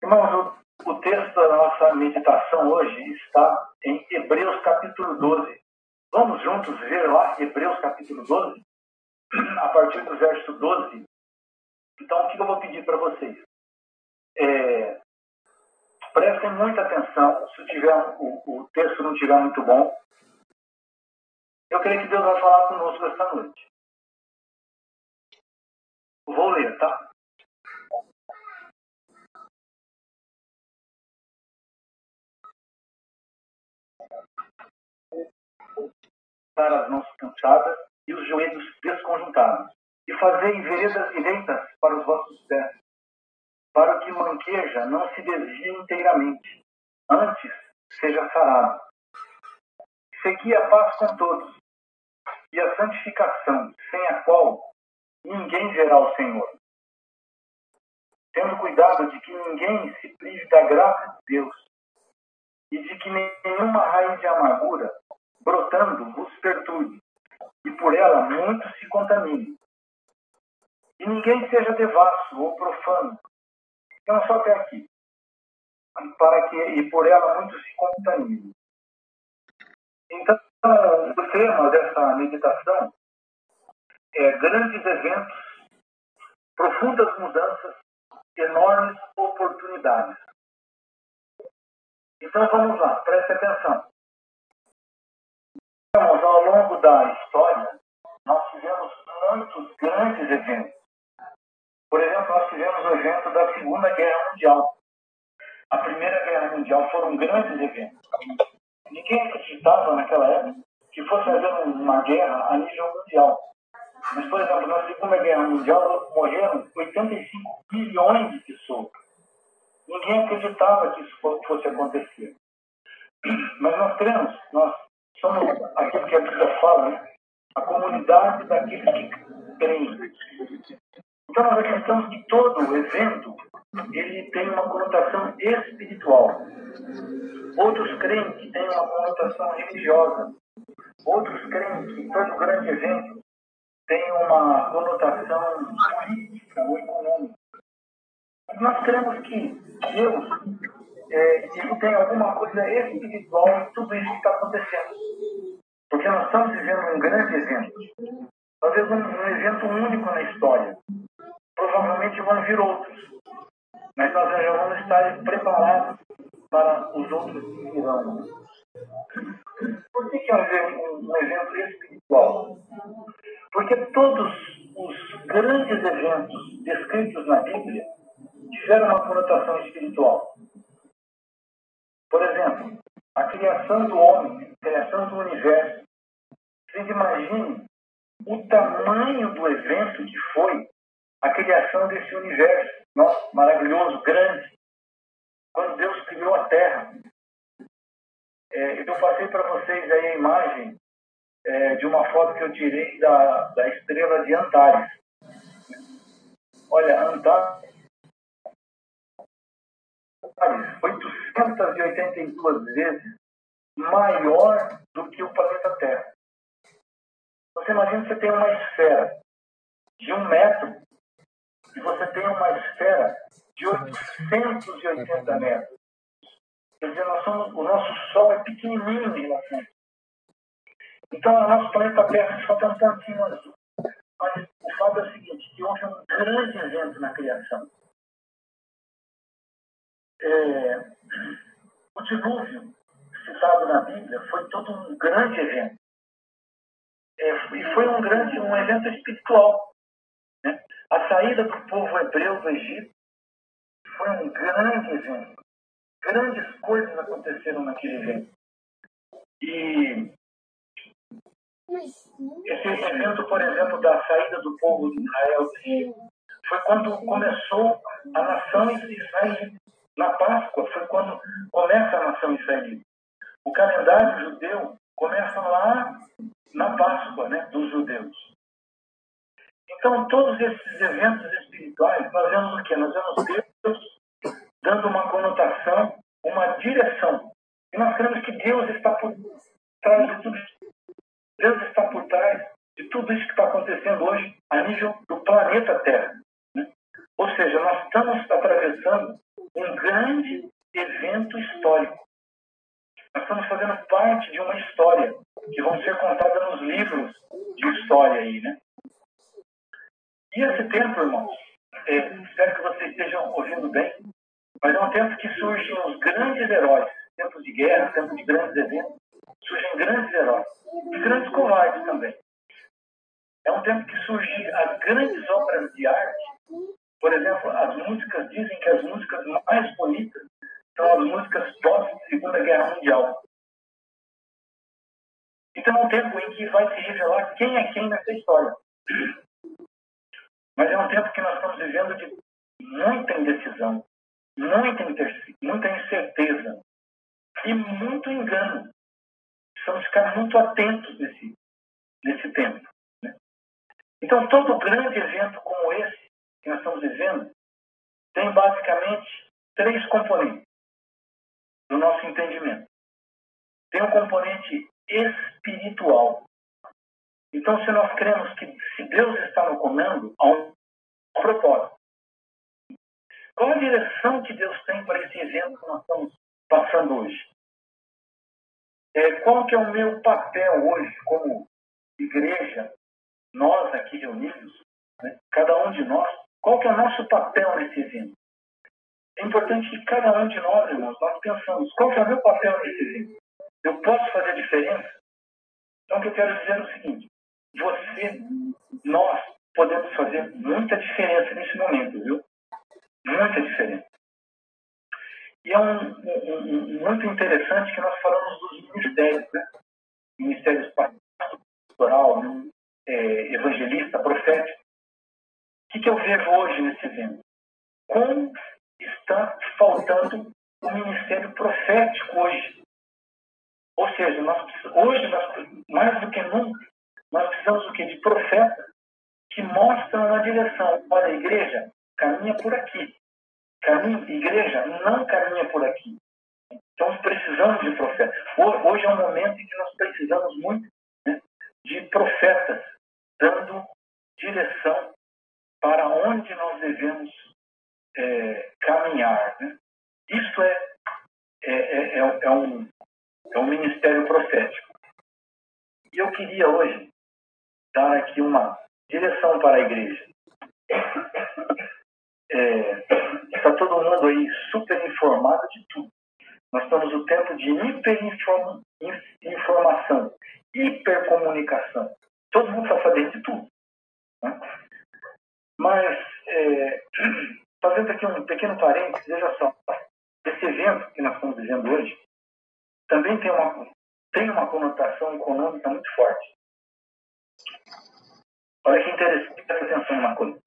Irmãos, o, texto da nossa meditação hoje está em Hebreus capítulo 12. Vamos juntos ver lá Hebreus capítulo 12? A partir do verso 12. Então, o que eu vou pedir para vocês? É, prestem muita atenção. Se tiver, o, o texto não estiver muito bom, eu creio que Deus vai falar conosco esta noite. Vou ler, tá? As mãos cansadas e os joelhos desconjuntados, e fazei veredas direitas para os vossos pés, para que manqueja não se desvie inteiramente, antes seja sarado. Segui a paz com todos, e a santificação, sem a qual ninguém verá o Senhor. Tendo cuidado de que ninguém se prive da graça de Deus, e de que nenhuma raiz de amargura brotando vos perturbe, e por ela muitos se contaminem. E ninguém seja devasso ou profano, não só até aqui, para que e por ela muitos se contaminem. Então, o tema dessa meditação é grandes eventos, profundas mudanças, enormes oportunidades. Então vamos lá, preste atenção. Ao longo da história, nós tivemos muitos grandes eventos. Por exemplo, nós tivemos o evento da Segunda Guerra Mundial. A Primeira Guerra Mundial foram grandes eventos. Ninguém acreditava naquela época que fosse haver uma guerra a nível mundial. Mas, por exemplo, na Segunda Guerra Mundial morreram 85 bilhões de pessoas. Ninguém acreditava que isso fosse acontecer. Mas nós cremos, nós somos aquilo que a Bíblia fala, né? a comunidade daqueles que creem. Então nós acreditamos que todo evento ele tem uma conotação espiritual. Outros creem que tem uma conotação religiosa. Outros creem que todo grande evento tem uma conotação política ou econômica. Nós cremos que Deus é, tem alguma coisa espiritual em tudo isso que está acontecendo. Porque nós estamos vivendo um grande evento. Talvez um, um evento único na história. Provavelmente vão vir outros. Mas nós já vamos estar preparados para os outros que virão. Por que, que é um, um evento espiritual? Porque todos os grandes eventos descritos na Bíblia tiveram uma conotação espiritual. Por exemplo, a criação do homem, a criação do universo. Vocês imaginem o tamanho do evento que foi a criação desse universo. Nossa, maravilhoso, grande. Quando Deus criou a Terra. É, eu passei para vocês aí a imagem é, de uma foto que eu tirei da, da estrela de Antares. Olha, Antares 882 vezes maior do que o planeta Terra. Você imagina que você tem uma esfera de um metro e você tem uma esfera de 880 metros. Quer dizer, somos, o nosso Sol é pequenininho em relação. Então, o nosso planeta Terra só tem um pontinho azul. Mas o fato é o seguinte, que houve um grande evento na criação. É, o dilúvio citado na Bíblia foi todo um grande evento. É, e foi um grande um evento espiritual. Né? A saída do povo hebreu do Egito foi um grande evento. Grandes coisas aconteceram naquele evento. E esse evento, por exemplo, da saída do povo de Israel do Egito, foi quando começou a nação israelita na Páscoa foi quando começa a nação israelita. O calendário judeu começa lá na Páscoa né, dos judeus. Então, todos esses eventos espirituais, nós vemos o quê? Nós vemos Deus dando uma conotação, uma direção. E nós cremos que Deus está por trás de tudo isso. Deus está por trás de tudo isso que está acontecendo hoje a nível do planeta Terra. Né? Ou seja, nós estamos atravessando um grande evento histórico. Nós estamos fazendo parte de uma história que vão ser contada nos livros de história aí, né? E esse tempo, irmãos, é, espero que vocês estejam ouvindo bem, mas é um tempo que surgem os grandes heróis, tempos de guerra, tempos de grandes eventos, surgem grandes heróis e grandes covardes também. É um tempo que surgem as grandes obras de arte. Por exemplo, as músicas dizem que as músicas mais bonitas são as músicas pós Segunda Guerra Mundial. Então é um tempo em que vai se revelar quem é quem nessa história. Mas é um tempo que nós estamos vivendo de muita indecisão, muita, muita incerteza e muito engano. Precisamos ficar muito atentos nesse, nesse tempo. Né? Então, todo grande evento como esse que nós estamos vivendo tem basicamente três componentes no nosso entendimento. Tem um componente espiritual. Então, se nós cremos que se Deus está no comando, há um propósito. Qual a direção que Deus tem para esse evento que nós estamos passando hoje? É, qual que é o meu papel hoje como igreja, nós aqui reunidos, né, cada um de nós, qual que é o nosso papel nesse evento? É importante que cada um de nós, irmãos, nós pensamos, qual que é o meu papel nesse evento? Eu posso fazer diferença? Então, o que eu quero dizer é o seguinte: você, nós, podemos fazer muita diferença nesse momento, viu? Muita diferença. E é um, um, um, muito interessante que nós falamos dos ministérios, né? Ministérios pastoral, é, evangelista, profético. O que, que eu vejo hoje nesse evento? Como está faltando o ministério profético hoje? Ou seja, nós, hoje, nós, mais do que nunca, nós precisamos o quê? De profetas que mostram a direção. Olha, a igreja caminha por aqui. Caminha, igreja não caminha por aqui. Então precisamos de profetas. Hoje é um momento em que nós precisamos muito né, de profetas dando direção para onde nós devemos é, caminhar. Né? Isso é, é, é, é, é um, é um ministério profético. E eu queria hoje dar aqui uma direção para a igreja. É, está todo mundo aí super informado de tudo. Nós estamos no tempo de hiperinformação, hipercomunicação. Todo mundo está sabendo de tudo. Né? Mas, é, fazendo aqui um pequeno parênteses, veja só, esse evento que nós estamos vivendo hoje também tem uma, tem uma conotação econômica muito forte. Olha que interessante, presta atenção numa coisa.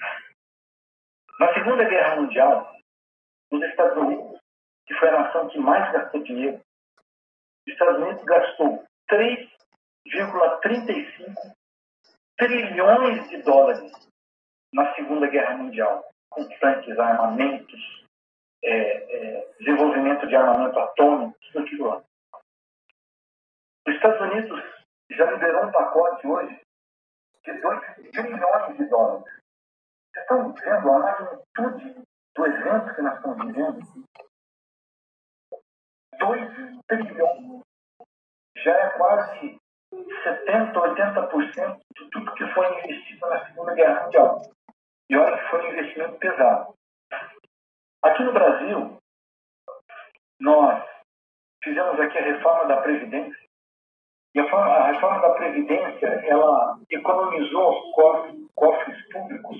Na Segunda Guerra Mundial, os Estados Unidos, que foi a nação que mais gastou dinheiro, os Estados Unidos gastou 3,35 trilhões de dólares na Segunda Guerra Mundial, com tanques, armamentos, é, é, desenvolvimento de armamento atômico, tudo aquilo lá. Os Estados Unidos já liberou um pacote hoje de 2 trilhões de dólares. Vocês estão vendo a magnitude do evento que nós estamos vivendo? 2 trilhões. Já é quase 70%, 80% de tudo que foi investido na Segunda Guerra Mundial. E olha que foi um investimento pesado. Aqui no Brasil, nós fizemos aqui a reforma da Previdência e a, a reforma da Previdência, ela economizou cofres, cofres públicos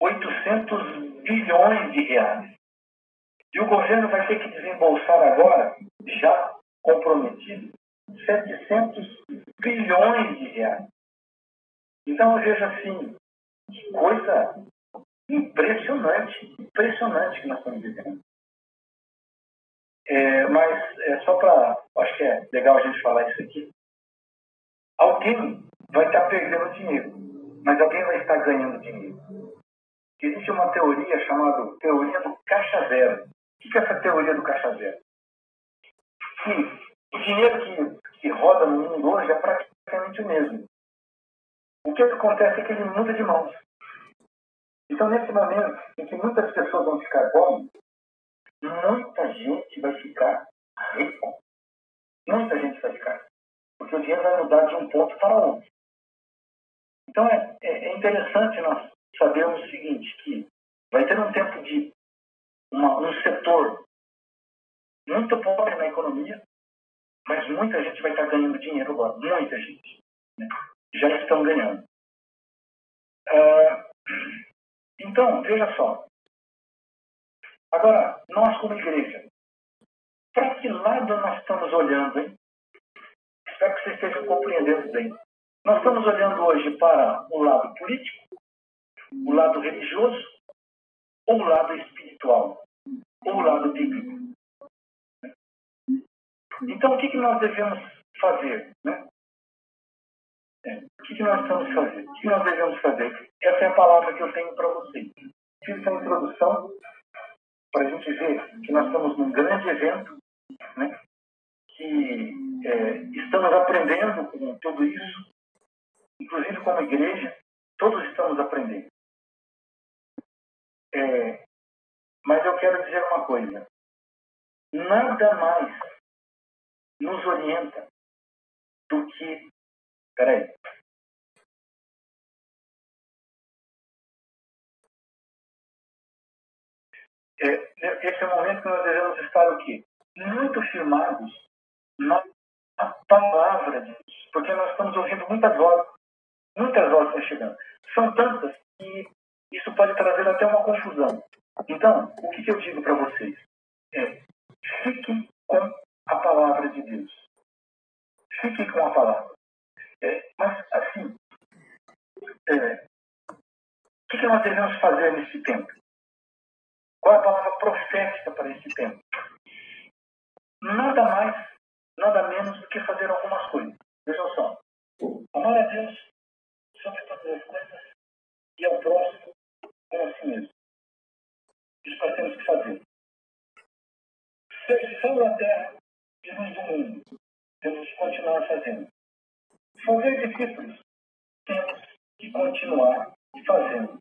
800 bilhões de reais. E o governo vai ter que desembolsar agora, já comprometido, 700 bilhões de reais. Então, eu vejo assim, que coisa impressionante, impressionante que nós estamos vivendo. É, mas é só para. Acho que é legal a gente falar isso aqui. Alguém vai estar perdendo dinheiro, mas alguém vai estar ganhando dinheiro. Existe uma teoria chamada teoria do caixa zero. O que é essa teoria do caixa zero? Que o dinheiro que, que roda no mundo hoje é praticamente o mesmo. O que acontece é que ele muda de mãos. Então, nesse momento em que muitas pessoas vão ficar pobres, muita gente vai ficar rico. Muita gente vai ficar. Porque o dinheiro vai mudar de um ponto para outro. Então é, é, é interessante nós sabermos o seguinte, que vai ter um tempo de uma, um setor muito pobre na economia, mas muita gente vai estar ganhando dinheiro agora. Muita gente. Né? Já estão ganhando. Uh, então, veja só. Agora, nós como igreja, para que lado nós estamos olhando, hein? Espero que vocês estejam compreendendo bem. Nós estamos olhando hoje para o lado político, o lado religioso, ou o lado espiritual, ou o lado bíblico. Então, o que, que nós devemos fazer? Né? É, o que, nós estamos fazer? O que nós devemos fazer? Essa é a palavra que eu tenho para vocês. Fiz essa introdução para a gente ver que nós estamos num grande evento, né? que é, estamos aprendendo com tudo isso, inclusive como igreja, todos estamos aprendendo. É, mas eu quero dizer uma coisa: nada mais nos orienta do que. Peraí. É, esse é o momento que nós devemos estar o quê? Muito firmados na palavra de Deus. Porque nós estamos ouvindo muitas vozes. Muitas vozes estão chegando. São tantas que isso pode trazer até uma confusão. Então, o que, que eu digo para vocês? É, fiquem com a palavra de Deus. Fiquem com a palavra. É, mas, assim, é, o que, que nós devemos fazer nesse tempo? Qual é a palavra profética para esse tempo? Nada mais, nada menos do que fazer algumas coisas. Vejam só. Amar a Deus sobre todas as coisas e ao próximo como a si mesmo. Isso nós temos que fazer. Ser sal da terra e luz do mundo. Temos que continuar fazendo. Fazer discípulos. Temos que continuar fazendo.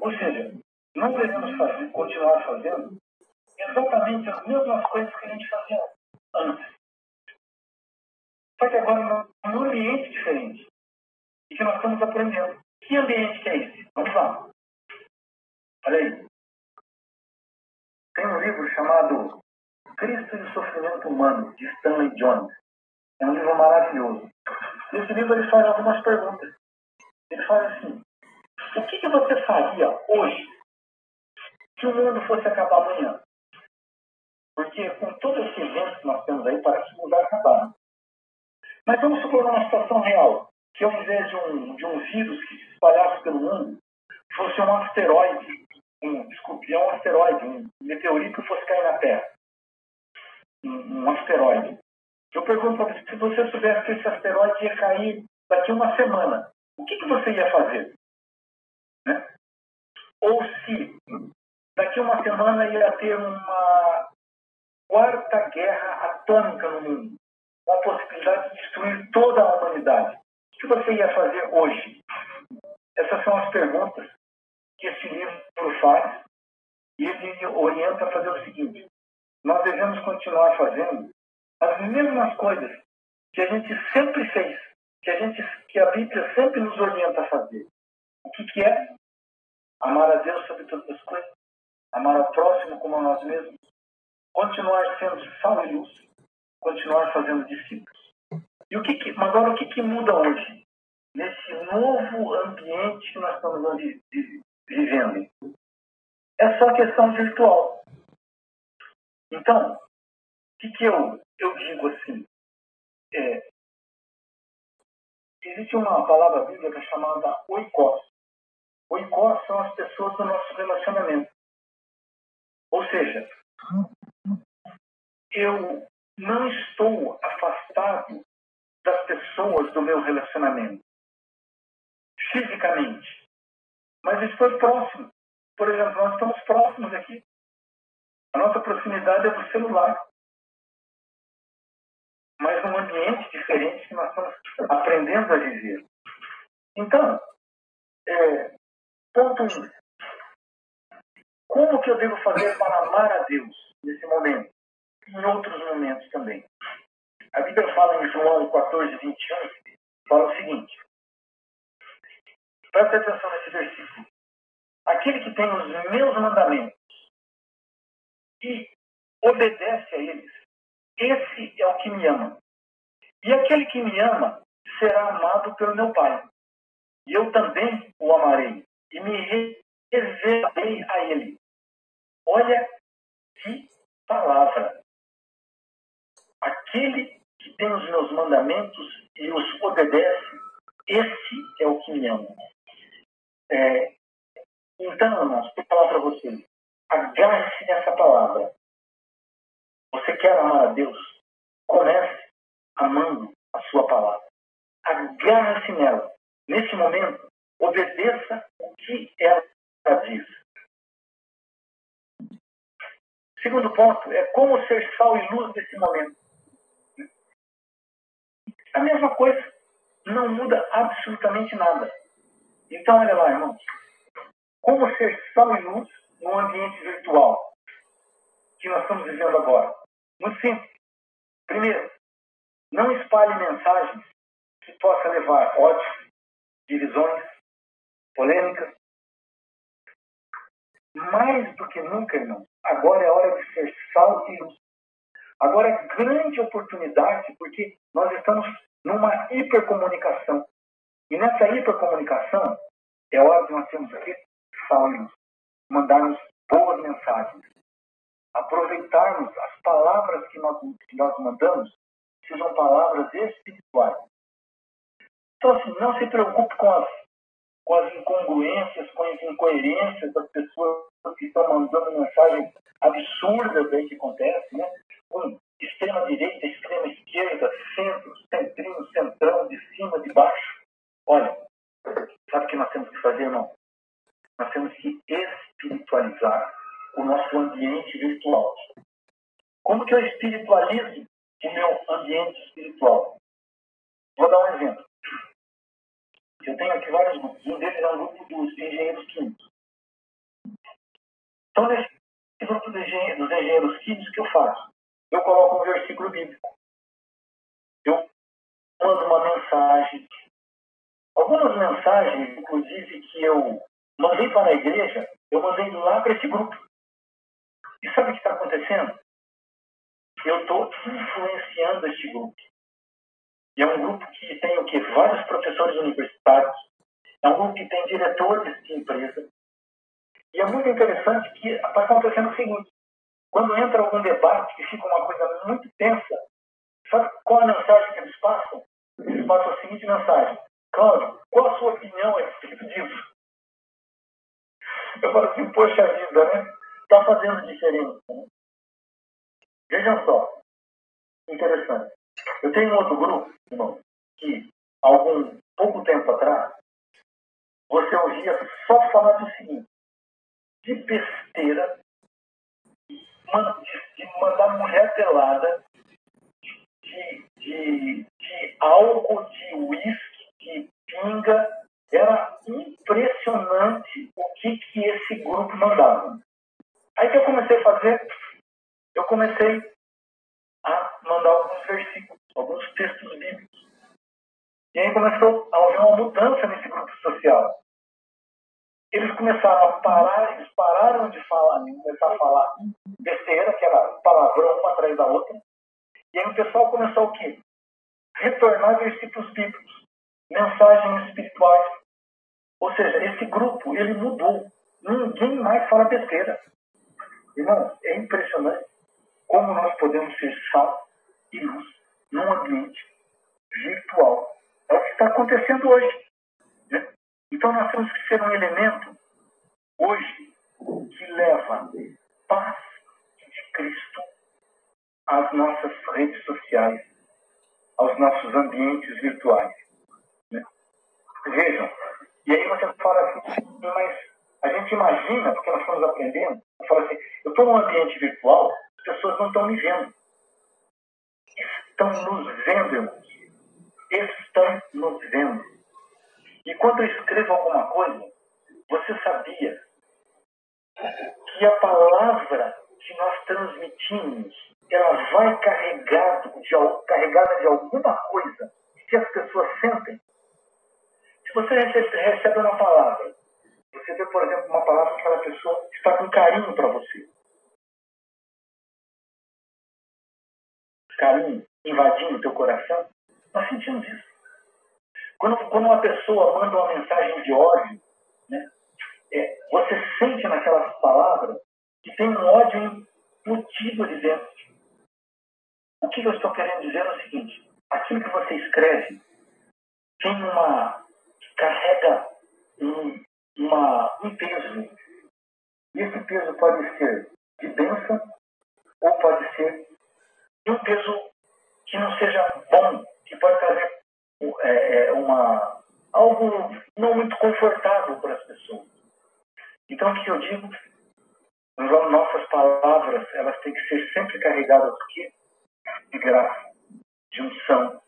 Ou seja, não devemos fazer, continuar fazendo exatamente as mesmas coisas que a gente fazia antes. Só que agora num ambiente diferente. E que nós estamos aprendendo. Que ambiente que é esse? Vamos lá. Olha aí. Tem um livro chamado Cristo e o Sofrimento Humano, de Stanley Jones. É um livro maravilhoso. Esse livro ele faz algumas perguntas. Ele fala assim: o que, que você faria hoje se o mundo fosse acabar amanhã? Porque com todo esse evento que nós temos aí, parece que o mundo vai acabar. Mas vamos supor uma situação real, que ao invés de um, de um vírus que se espalhasse pelo mundo, fosse um asteroide, um, desculpe, é um asteroide, um meteorito que fosse cair na Terra. Um, um asteroide. Eu pergunto para você, se você soubesse que esse asteroide ia cair daqui uma semana, o que, que você ia fazer? Né? Ou se daqui uma semana ia ter uma quarta guerra atômica no mundo, com a possibilidade de destruir toda a humanidade. O que você ia fazer hoje? Essas são as perguntas que esse livro faz e ele orienta a fazer o seguinte: nós devemos continuar fazendo as mesmas coisas que a gente sempre fez, que a gente, que a Bíblia sempre nos orienta a fazer. O que, que é? Amar a Deus sobre todas as coisas, amar ao próximo como a nós mesmos, continuar sendo sal e luz, continuar fazendo discípulos. E o que, que agora o que, que muda hoje? Nesse novo ambiente que nós estamos vivendo. É só questão virtual. Então, que, que eu, eu digo assim? É, existe uma palavra bíblica chamada oikos. Oikos são as pessoas do nosso relacionamento. Ou seja, eu não estou afastado das pessoas do meu relacionamento, fisicamente, mas estou próximo. Por exemplo, nós estamos próximos aqui. A nossa proximidade é do celular. Mas num ambiente diferente que nós estamos aprendendo a viver. Então, é, ponto um. Como que eu devo fazer para amar a Deus nesse momento? em outros momentos também. A Bíblia fala em João 14, 21, fala o seguinte. Presta atenção nesse versículo. Aquele que tem os meus mandamentos e obedece a eles, esse é o que me ama. E aquele que me ama será amado pelo meu Pai. E eu também o amarei e me reservarei a ele. Olha que palavra. Aquele que tem os meus mandamentos e os obedece, esse é o que me ama. É, então, irmãos, vou falar para vocês. Agarre-se nessa palavra. Você quer amar a Deus? Comece amando a sua palavra. Agarre-se nela. Nesse momento, obedeça o que ela diz. Segundo ponto é como ser sal e luz nesse momento. A mesma coisa, não muda absolutamente nada. Então, olha lá, irmãos. Como ser sal e luz no ambiente virtual que nós estamos vivendo agora? Muito simples. Primeiro, não espalhe mensagens que possam levar ódio, divisões, polêmicas. Mais do que nunca, irmãos, agora é hora de ser sal e luz. Agora é grande oportunidade, porque nós estamos numa hipercomunicação. E nessa hipercomunicação, é hora de nós termos aqui sal e luz. Mandarmos boas mensagens. Aproveitarmos as palavras que nós, que nós mandamos, sejam palavras espirituais. Então, assim, não se preocupe com as, com as incongruências, com as incoerências das pessoas que estão mandando mensagens absurdas aí que acontecem, né? Com extrema direita, extrema esquerda, centro, centrinho, centrão, de cima, de baixo. Olha, sabe o que nós temos que fazer, irmão? Nós temos que espiritualizar o nosso ambiente virtual. Como que eu espiritualizo o meu ambiente espiritual? Vou dar um exemplo. Eu tenho aqui vários grupos. Um deles é um grupo dos engenheiros químicos. Então, nesse grupo dos engenheiros químicos, o que eu faço? Eu coloco um versículo bíblico. Eu mando uma mensagem. Algumas mensagens, inclusive, que eu mandei para a igreja, eu mandei lá para esse grupo. E sabe o que está acontecendo? Eu estou influenciando este grupo. E é um grupo que tem o quê? Vários professores universitários. É um grupo que tem diretores de empresa. E é muito interessante que está acontecendo o seguinte. Quando entra algum debate que fica uma coisa muito tensa, sabe qual a mensagem que eles passam? Eles passam a seguinte mensagem. Cláudio, qual a sua opinião a respeito disso? Eu falo assim, poxa vida, né? Está fazendo diferença. Né? Vejam só. Interessante. Eu tenho um outro grupo, irmão, que algum pouco tempo atrás, você ouvia só falar do seguinte, de besteira, de mandar mulher pelada, de, de, de álcool, de uísque, de pinga. Era impressionante o que, que esse grupo mandava. Aí que eu comecei a fazer, eu comecei a mandar alguns versículos, alguns textos bíblicos. E aí começou a haver uma mudança nesse grupo social. Eles começaram a parar, eles pararam de falar, de começar a falar besteira, que era palavrão uma atrás da outra. E aí o pessoal começou o quê? Retornar versículos bíblicos, mensagens espirituais. Ou seja, esse grupo, ele mudou. Ninguém mais fala besteira. Irmão, é impressionante como nós podemos ser sal e luz num ambiente virtual. É o que está acontecendo hoje. Né? Então nós temos que ser um elemento hoje que leva paz de Cristo às nossas redes sociais, aos nossos ambientes virtuais. Né? Vejam, e aí você fala assim, mas a gente imagina, porque nós estamos aprendendo, fala assim, eu estou num ambiente virtual, pessoas não estão me vendo. Estão nos vendo, irmãos. Estão nos vendo. E quando eu escrevo alguma coisa, você sabia que a palavra que nós transmitimos, ela vai carregado de, carregada de alguma coisa que as pessoas sentem. Se você recebe, recebe uma palavra, você vê, por exemplo, uma palavra que aquela pessoa está com carinho para você. Carinho invadindo o teu coração. Nós sentimos isso. Quando, quando uma pessoa manda uma mensagem de ódio, né, é, você sente naquelas palavras que tem um ódio embutido ali dentro. O que eu estou querendo dizer é o seguinte: aquilo que você escreve tem uma. carrega um, uma, um peso. E esse peso pode ser de bênção ou pode ser um peso que não seja bom, que pode trazer é, é, uma, algo não muito confortável para as pessoas. Então, o que eu digo? Nossas palavras, elas têm que ser sempre carregadas aqui de graça, de unção,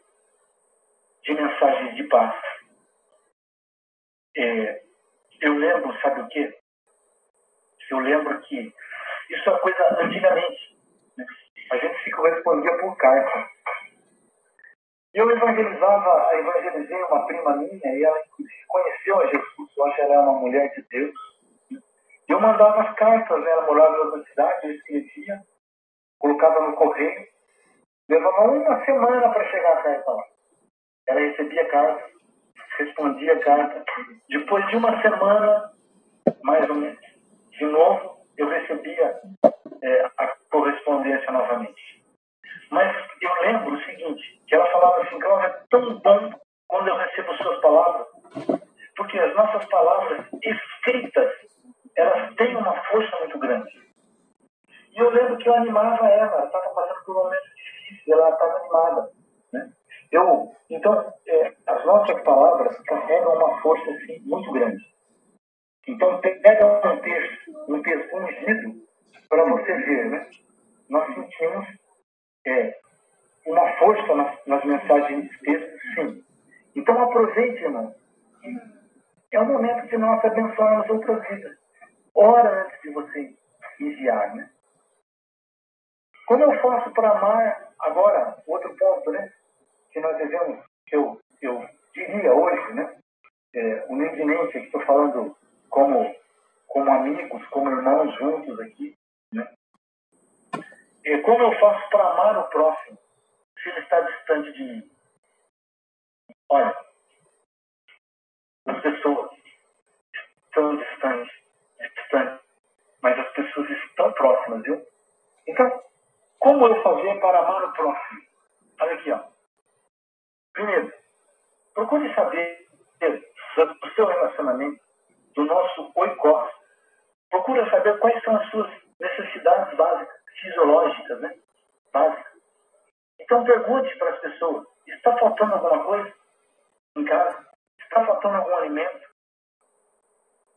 de mensagens de paz. É, eu lembro, sabe o quê? Eu lembro que isso é coisa antigamente. Né? A gente se correspondia por carta. Eu evangelizava, evangelizei uma prima minha e ela conheceu a Jesus. Eu acho que ela é uma mulher de Deus. Eu mandava as cartas, né? ela morava em outra cidade, eu escrevia, colocava no correio. Levava uma semana para chegar a carta lá. Ela recebia a carta, respondia a carta. Depois de uma semana, mais ou menos, de novo, eu recebia é, a correspondência novamente. Mas eu lembro o seguinte, que ela falava assim, Cláudia, é tão bom quando eu recebo suas palavras, porque as nossas palavras escritas, elas têm uma força muito grande. E eu lembro que eu animava ela, ela estava passando por um momento difícil, ela estava animada. Eu, então, é, as nossas palavras carregam uma força assim, muito grande. Então, pega um texto, um texto ungido, para você ver, né? Nós sentimos é, uma força nas, nas mensagens de texto, sim. Então, aproveite, irmão. É o momento de nós abençoarmos outras vidas. Ora antes de você enviar, né? Como eu faço para amar, agora, outro ponto, né? Que nós devemos, eu, eu diria hoje, né? É, humildemente, estou falando como, como amigos, como irmãos juntos aqui, né? E como eu faço para amar o próximo se ele está distante de mim? Olha, as pessoas estão distantes, distantes, mas as pessoas estão próximas, viu? Então, como eu fazer para amar o próximo? Olha aqui, ó. Primeiro, procure saber do seu relacionamento, do nosso oikos. Procura saber quais são as suas necessidades básicas, fisiológicas, né? Básicas. Então pergunte para as pessoas, está faltando alguma coisa em casa? Está faltando algum alimento?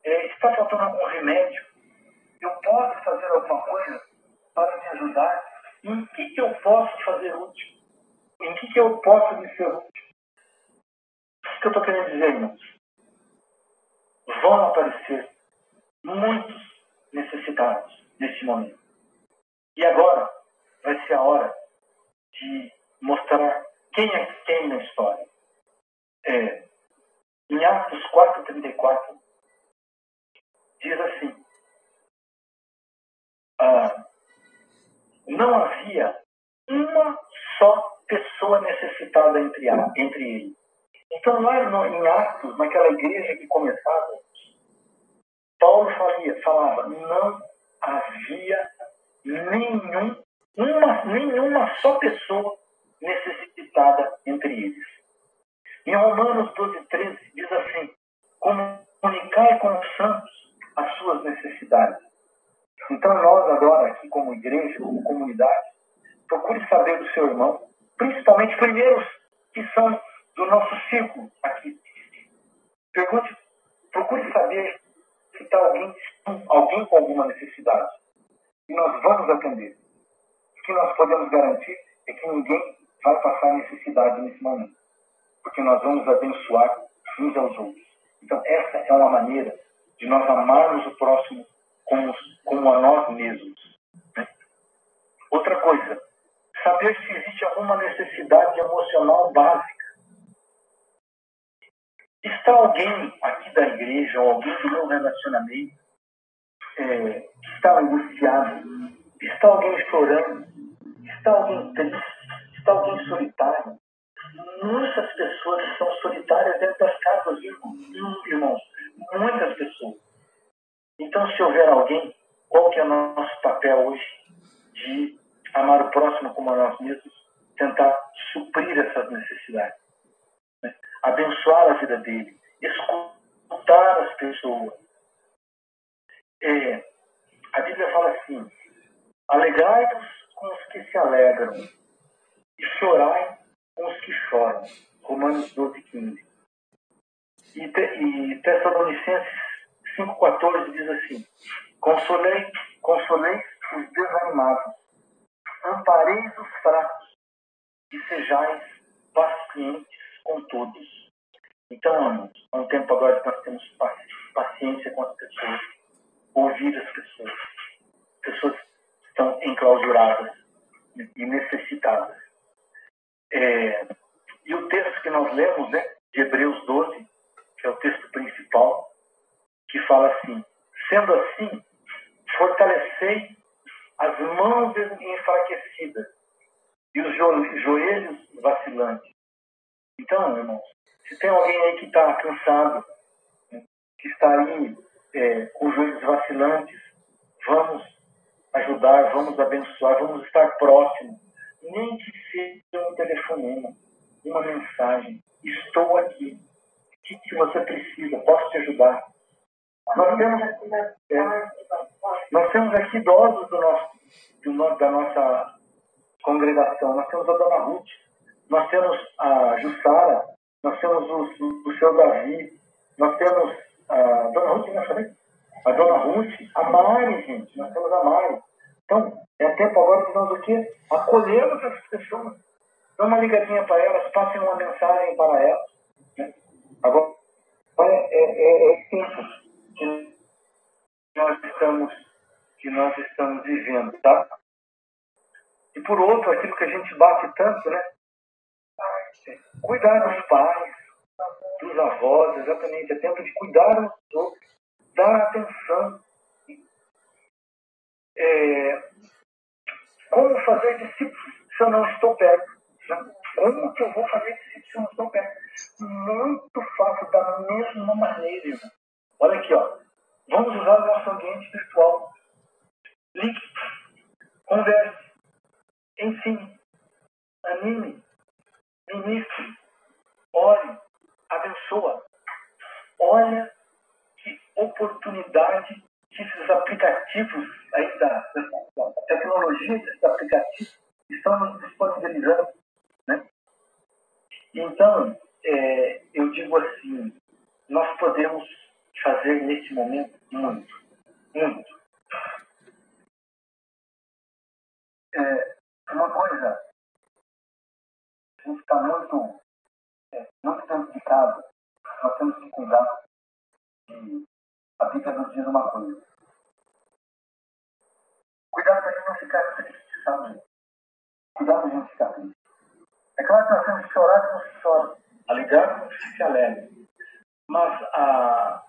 É, está faltando algum remédio? Eu posso fazer alguma coisa para me ajudar? Em que, que eu posso fazer útil? Em que, que eu posso me ser útil? O que eu estou querendo dizer, irmãos? Vão aparecer muitos necessitados neste momento. E agora vai ser a hora de mostrar quem é quem na história. É, em Atos 4,34, diz assim: ah, Não havia uma só pessoa necessitada entre, entre eles. Então, lá no, em Atos, naquela igreja que começava, Paulo falava, falava não havia nenhum, uma, nenhuma só pessoa necessitada entre eles. Em Romanos 12, 13, diz assim: comunicai com os santos as suas necessidades. Então, nós agora, aqui como igreja, como comunidade, procure saber do seu irmão, principalmente primeiros que são do nosso círculo aqui. Pergunte, procure saber se está alguém, alguém com alguma necessidade. E nós vamos atender. O que nós podemos garantir é que ninguém vai passar necessidade nesse momento. Porque nós vamos abençoar uns aos outros. Então, essa é uma maneira de nós amarmos o próximo como, como a nós mesmos. Né? Outra coisa, saber se existe alguma necessidade emocional básica. Está alguém aqui da igreja, ou alguém do meu relacionamento, é, que está angustiado? Está alguém chorando? Está alguém triste? Está alguém solitário? Muitas pessoas estão solitárias dentro das casas, irmãos. Muitas pessoas. Então, se houver alguém, qual que é o nosso papel hoje de amar o próximo como a nós mesmos, tentar suprir essas necessidades, né? abençoar a vida dele, escutar as pessoas. É, a Bíblia fala assim: alegrai-vos com os que se alegram e chorai com os que choram. Romanos 12, 15. E, te, e Tessalonicenses 5,14 diz assim: Consolei, consolei os desanimados ampareis os fracos e sejais pacientes com todos. Então, amados, há um tempo agora que nós temos paciência com as pessoas, ouvir as pessoas. As pessoas estão enclausuradas e necessitadas. É, e o texto que nós lemos, né, de Hebreus 12, que é o texto principal, que fala assim: sendo assim, fortalecei as mãos enfraquecidas e os joelhos vacilantes. Então, irmãos, se tem alguém aí que está cansado, que está aí é, com os joelhos vacilantes, vamos ajudar, vamos abençoar, vamos estar próximos. Nem que seja um telefonema, uma mensagem. Estou aqui. O que, que você precisa? Posso te ajudar? Nós temos, é, nós temos aqui idosos do nosso, do, da nossa congregação. Nós temos a Dona Ruth, nós temos a Jussara, nós temos o, o seu Davi, nós temos a Dona Ruth, né, falei? A Dona Ruth, a Mari, gente, nós temos a Mari. Então, é tempo agora que nós o quê? Acolhemos essas pessoas. Dá uma ligadinha para elas, passem uma mensagem para elas. Né? Agora, é, é, é tempo que nós estamos que nós estamos vivendo, tá? E por outro, aquilo que a gente bate tanto, né? Cuidar dos pais, dos avós, exatamente. É tempo de cuidar dos outros, dar atenção. É, como fazer discípulos se eu não estou perto? Né? Como que eu vou fazer discípulos se eu não estou perto? Muito fácil, da mesma maneira, irmão. Olha aqui, ó. Vamos usar o nosso ambiente virtual. Ligue, converse, ensine, anime, ministre, ore, abençoa. Olha que oportunidade que esses aplicativos aí da, da tecnologia desses aplicativos estão nos disponibilizando. Né? Então, é, eu digo assim, nós podemos fazer neste momento muito, muito. É, uma coisa, a gente está muito, é, muito dentro de casa, nós temos que cuidar de, a Bíblia nos diz uma coisa. Cuidado para a gente não ficar triste, sabe? Cuidado para a gente ficar triste. É claro que nós temos que chorar que não se chora, alegrar que não se alegra. Mas a,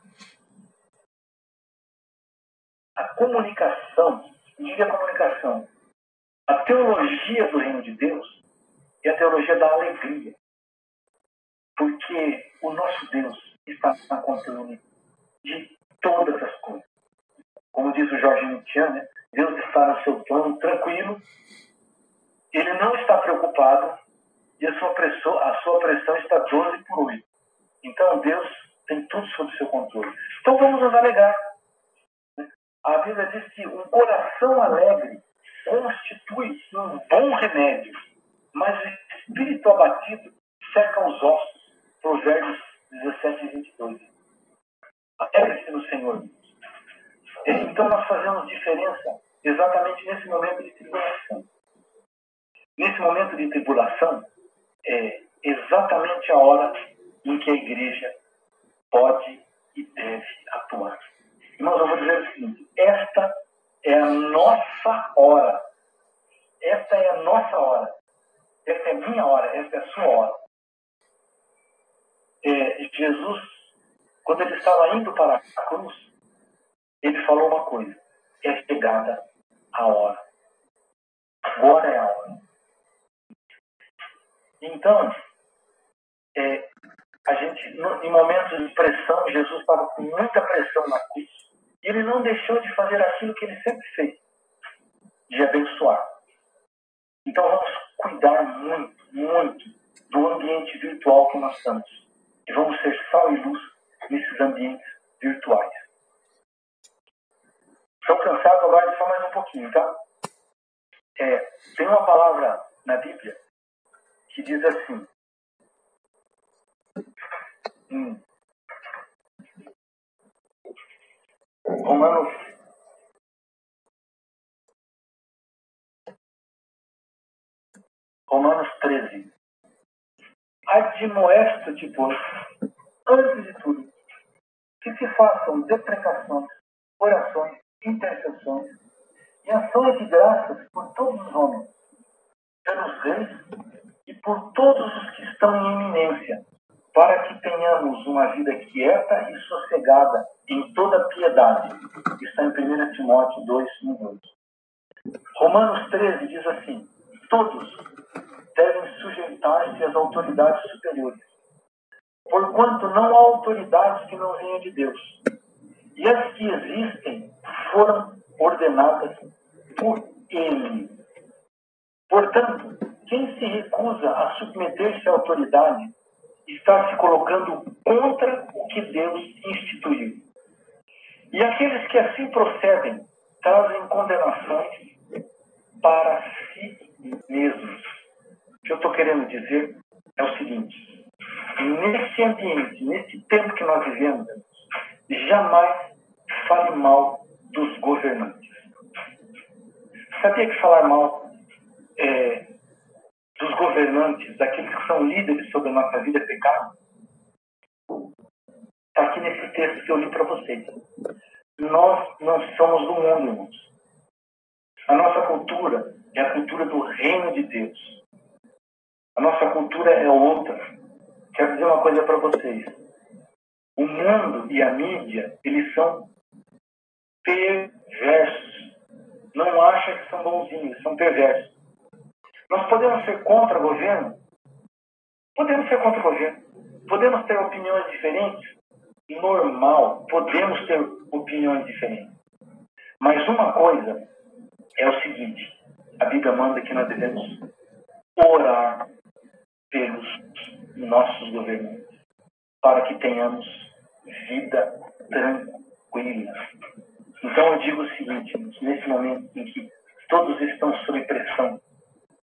a comunicação, diga comunicação, a teologia do reino de Deus é a teologia da alegria. Porque o nosso Deus está na controle de todas as coisas. Como diz o Jorge Mitian, né? Deus está no seu plano tranquilo, ele não está preocupado e a sua, pressão, a sua pressão está 12 por 8. Então Deus tem tudo sob seu controle. Então vamos nos alegrar. A Bíblia diz que um coração alegre constitui um bom remédio, mas o espírito abatido seca os ossos. Provérbios 17 e 22. Alegre-se no Senhor. Então nós fazemos diferença exatamente nesse momento de tribulação. Nesse momento de tribulação, é exatamente a hora em que a igreja pode e deve atuar. Irmãos, eu vou dizer o seguinte: esta é a nossa hora. Esta é a nossa hora essa é minha hora, essa é a sua hora. É, Jesus, quando ele estava indo para a cruz, ele falou uma coisa: é chegada a hora. Agora é a hora. Então, é, a gente, em momentos de pressão, Jesus estava com muita pressão na cruz, ele não deixou de fazer aquilo que ele sempre fez, de abençoar. Então vamos cuidar muito, muito do ambiente virtual que nós estamos. E vamos ser sal e luz nesses ambientes virtuais. Estou cansado agora só mais um pouquinho, tá? É, tem uma palavra na Bíblia que diz assim. Hum, Romanos Romanos 13. Admoesta-te, pois, antes de tudo, que se façam deprecações, orações, intercessões e ações de graças por todos os homens, pelos reis e por todos os que estão em eminência, para que tenhamos uma vida quieta e sossegada em toda piedade. Está em 1 Timóteo 2, 1, 2. Romanos 13 diz assim: Todos devem sujeitar-se às autoridades superiores, porquanto não há autoridade que não venha de Deus. E as que existem foram ordenadas por Ele. Portanto, quem se recusa a submeter-se à autoridade está se colocando contra o que Deus instituiu. E aqueles que assim procedem trazem condenações para si mesmos o que eu estou querendo dizer é o seguinte: nesse ambiente, nesse tempo que nós vivemos, jamais fale mal dos governantes. Sabia que falar mal é, governantes, daqueles que são líderes sobre a nossa vida, é pecado? Está aqui nesse texto que eu li para vocês. Nós não somos do mundo, irmãos. A nossa cultura é a cultura do reino de Deus. A nossa cultura é outra. Quero dizer uma coisa para vocês. O mundo e a mídia, eles são perversos. Não acha que são bonzinhos, são perversos. Nós podemos ser contra o governo? Podemos ser contra o governo. Podemos ter opiniões diferentes? Normal, podemos ter opiniões diferentes. Mas uma coisa é o seguinte: a Bíblia manda que nós devemos orar pelos nossos governantes, para que tenhamos vida tranquila. Então eu digo o seguinte, nesse momento em que todos estão sob pressão,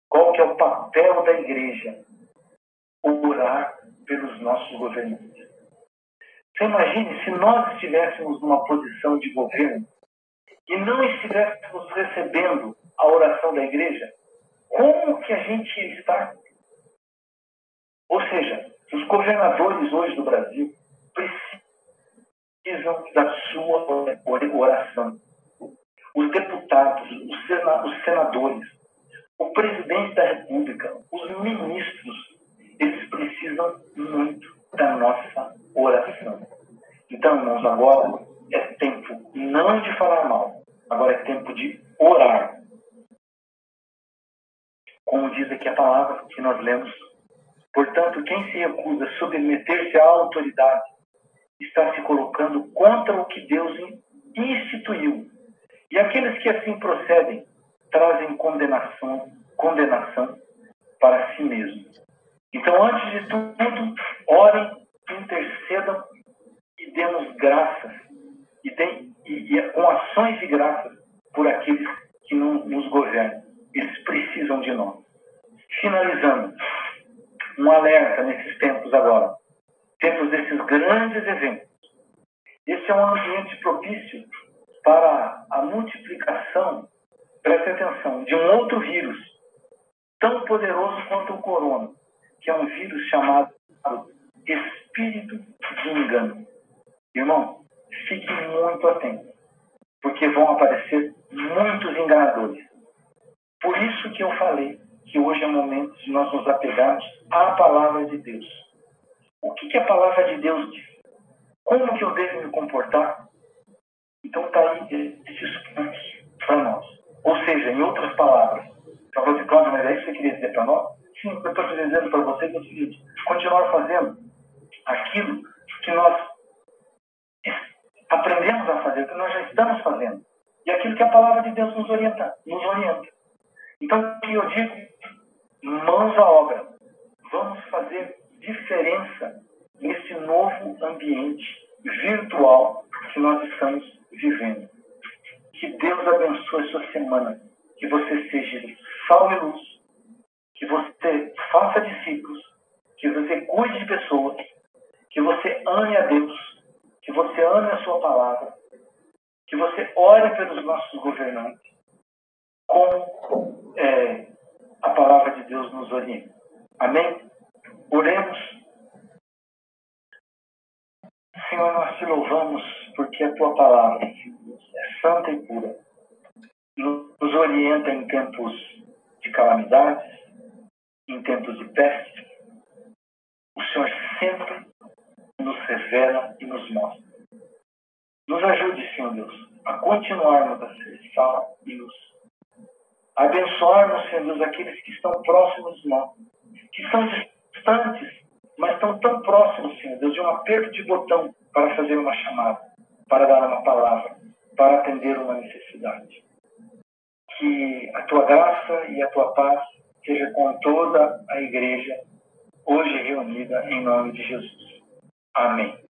qual que é o papel da igreja? Orar pelos nossos governantes. Você imagine se nós estivéssemos numa posição de governo e não estivéssemos recebendo a oração da igreja, como que a gente estar? Ou seja, os governadores hoje do Brasil precisam da sua oração. Os deputados, os senadores, o presidente da República, os ministros, eles precisam muito da nossa oração. Então, irmãos, agora é tempo não de falar mal, agora é tempo de orar. Como diz aqui a palavra que nós lemos Portanto, quem se recusa a submeter-se à autoridade está se colocando contra o que Deus instituiu. E aqueles que assim procedem trazem condenação, condenação para si mesmos. Então, antes de tudo, orem, intercedam e demos graças, e, e, e com ações de graças por aqueles que não nos governam. Eles precisam de nós. Finalizando, um alerta nesses tempos agora, tempos desses grandes eventos. Esse é um ambiente propício para a multiplicação, preste atenção, de um outro vírus, tão poderoso quanto o corona, que é um vírus chamado espírito de engano. Irmão, fique muito atento, porque vão aparecer muitos enganadores. Por isso que eu falei que hoje é o momento de nós nos apegarmos à palavra de Deus. O que, que a palavra de Deus diz? Como que eu devo me comportar? Então está aí esses pontos para nós. Ou seja, em outras palavras, falou de Cláudio, mas é isso que você queria dizer para nós? Sim, eu estou dizendo para vocês é o seguinte: continuar fazendo aquilo que nós aprendemos a fazer, que nós já estamos fazendo. E aquilo que a palavra de Deus nos orienta. Nos orienta. Então, o que eu digo, mãos à obra. Vamos fazer diferença nesse novo ambiente virtual que nós estamos vivendo. Que Deus abençoe sua semana. Que você seja sal e luz. Que você faça discípulos. Que você cuide de pessoas. Que você ame a Deus que você ame a sua palavra, que você ore pelos nossos governantes, como é, a palavra de Deus nos orienta. Amém? Oremos. Senhor, nós te louvamos porque a tua palavra é santa e pura. Nos orienta em tempos de calamidades, em tempos de peste. O Senhor sempre nos revela e nos mostra. Nos ajude, Senhor Deus, a continuarmos a ser sal e luz. Abençoarmos, Senhor Deus, aqueles que estão próximos de nós, que são distantes, mas estão tão próximos, Senhor Deus, de um aperto de botão para fazer uma chamada, para dar uma palavra, para atender uma necessidade. Que a tua graça e a tua paz seja com toda a igreja hoje reunida em nome de Jesus. Amém.